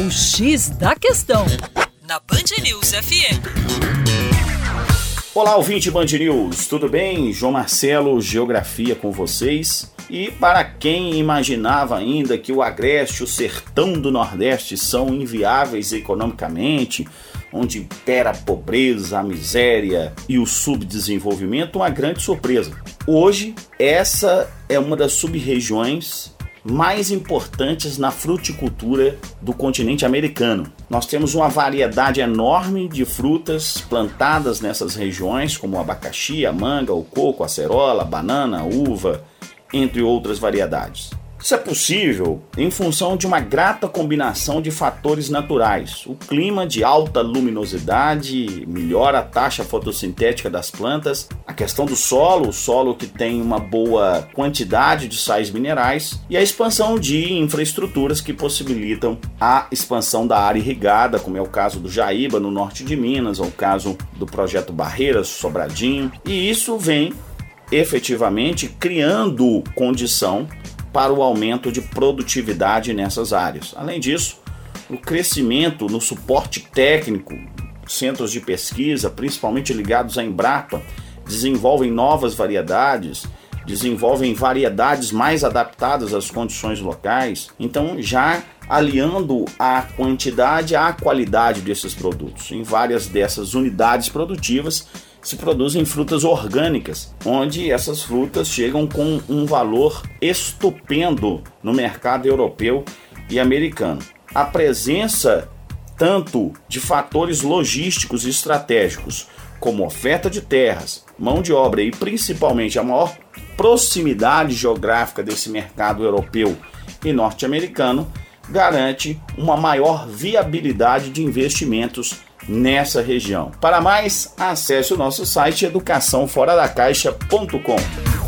O X da Questão, na Band News FM. Olá, ouvinte Band News, tudo bem? João Marcelo, Geografia com vocês. E para quem imaginava ainda que o Agreste o Sertão do Nordeste são inviáveis economicamente, onde impera a pobreza, a miséria e o subdesenvolvimento, uma grande surpresa. Hoje, essa é uma das sub-regiões mais importantes na fruticultura do continente americano. Nós temos uma variedade enorme de frutas plantadas nessas regiões, como abacaxi, a manga, o coco, a acerola, a banana, a uva, entre outras variedades. Isso é possível em função de uma grata combinação de fatores naturais. O clima de alta luminosidade melhora a taxa fotossintética das plantas, a questão do solo, o solo que tem uma boa quantidade de sais minerais e a expansão de infraestruturas que possibilitam a expansão da área irrigada, como é o caso do Jaíba no norte de Minas, ou o caso do projeto Barreiras Sobradinho. E isso vem efetivamente criando condição para o aumento de produtividade nessas áreas. Além disso, o crescimento no suporte técnico, centros de pesquisa, principalmente ligados à Embrapa, desenvolvem novas variedades, desenvolvem variedades mais adaptadas às condições locais, então já aliando a quantidade à qualidade desses produtos. Em várias dessas unidades produtivas se produzem frutas orgânicas, onde essas frutas chegam com um valor estupendo no mercado europeu e americano. A presença tanto de fatores logísticos e estratégicos, como oferta de terras, mão de obra e principalmente a maior proximidade geográfica desse mercado europeu e norte-americano, garante uma maior viabilidade de investimentos nessa região. Para mais, acesse o nosso site educaçãoforadacaixa.com.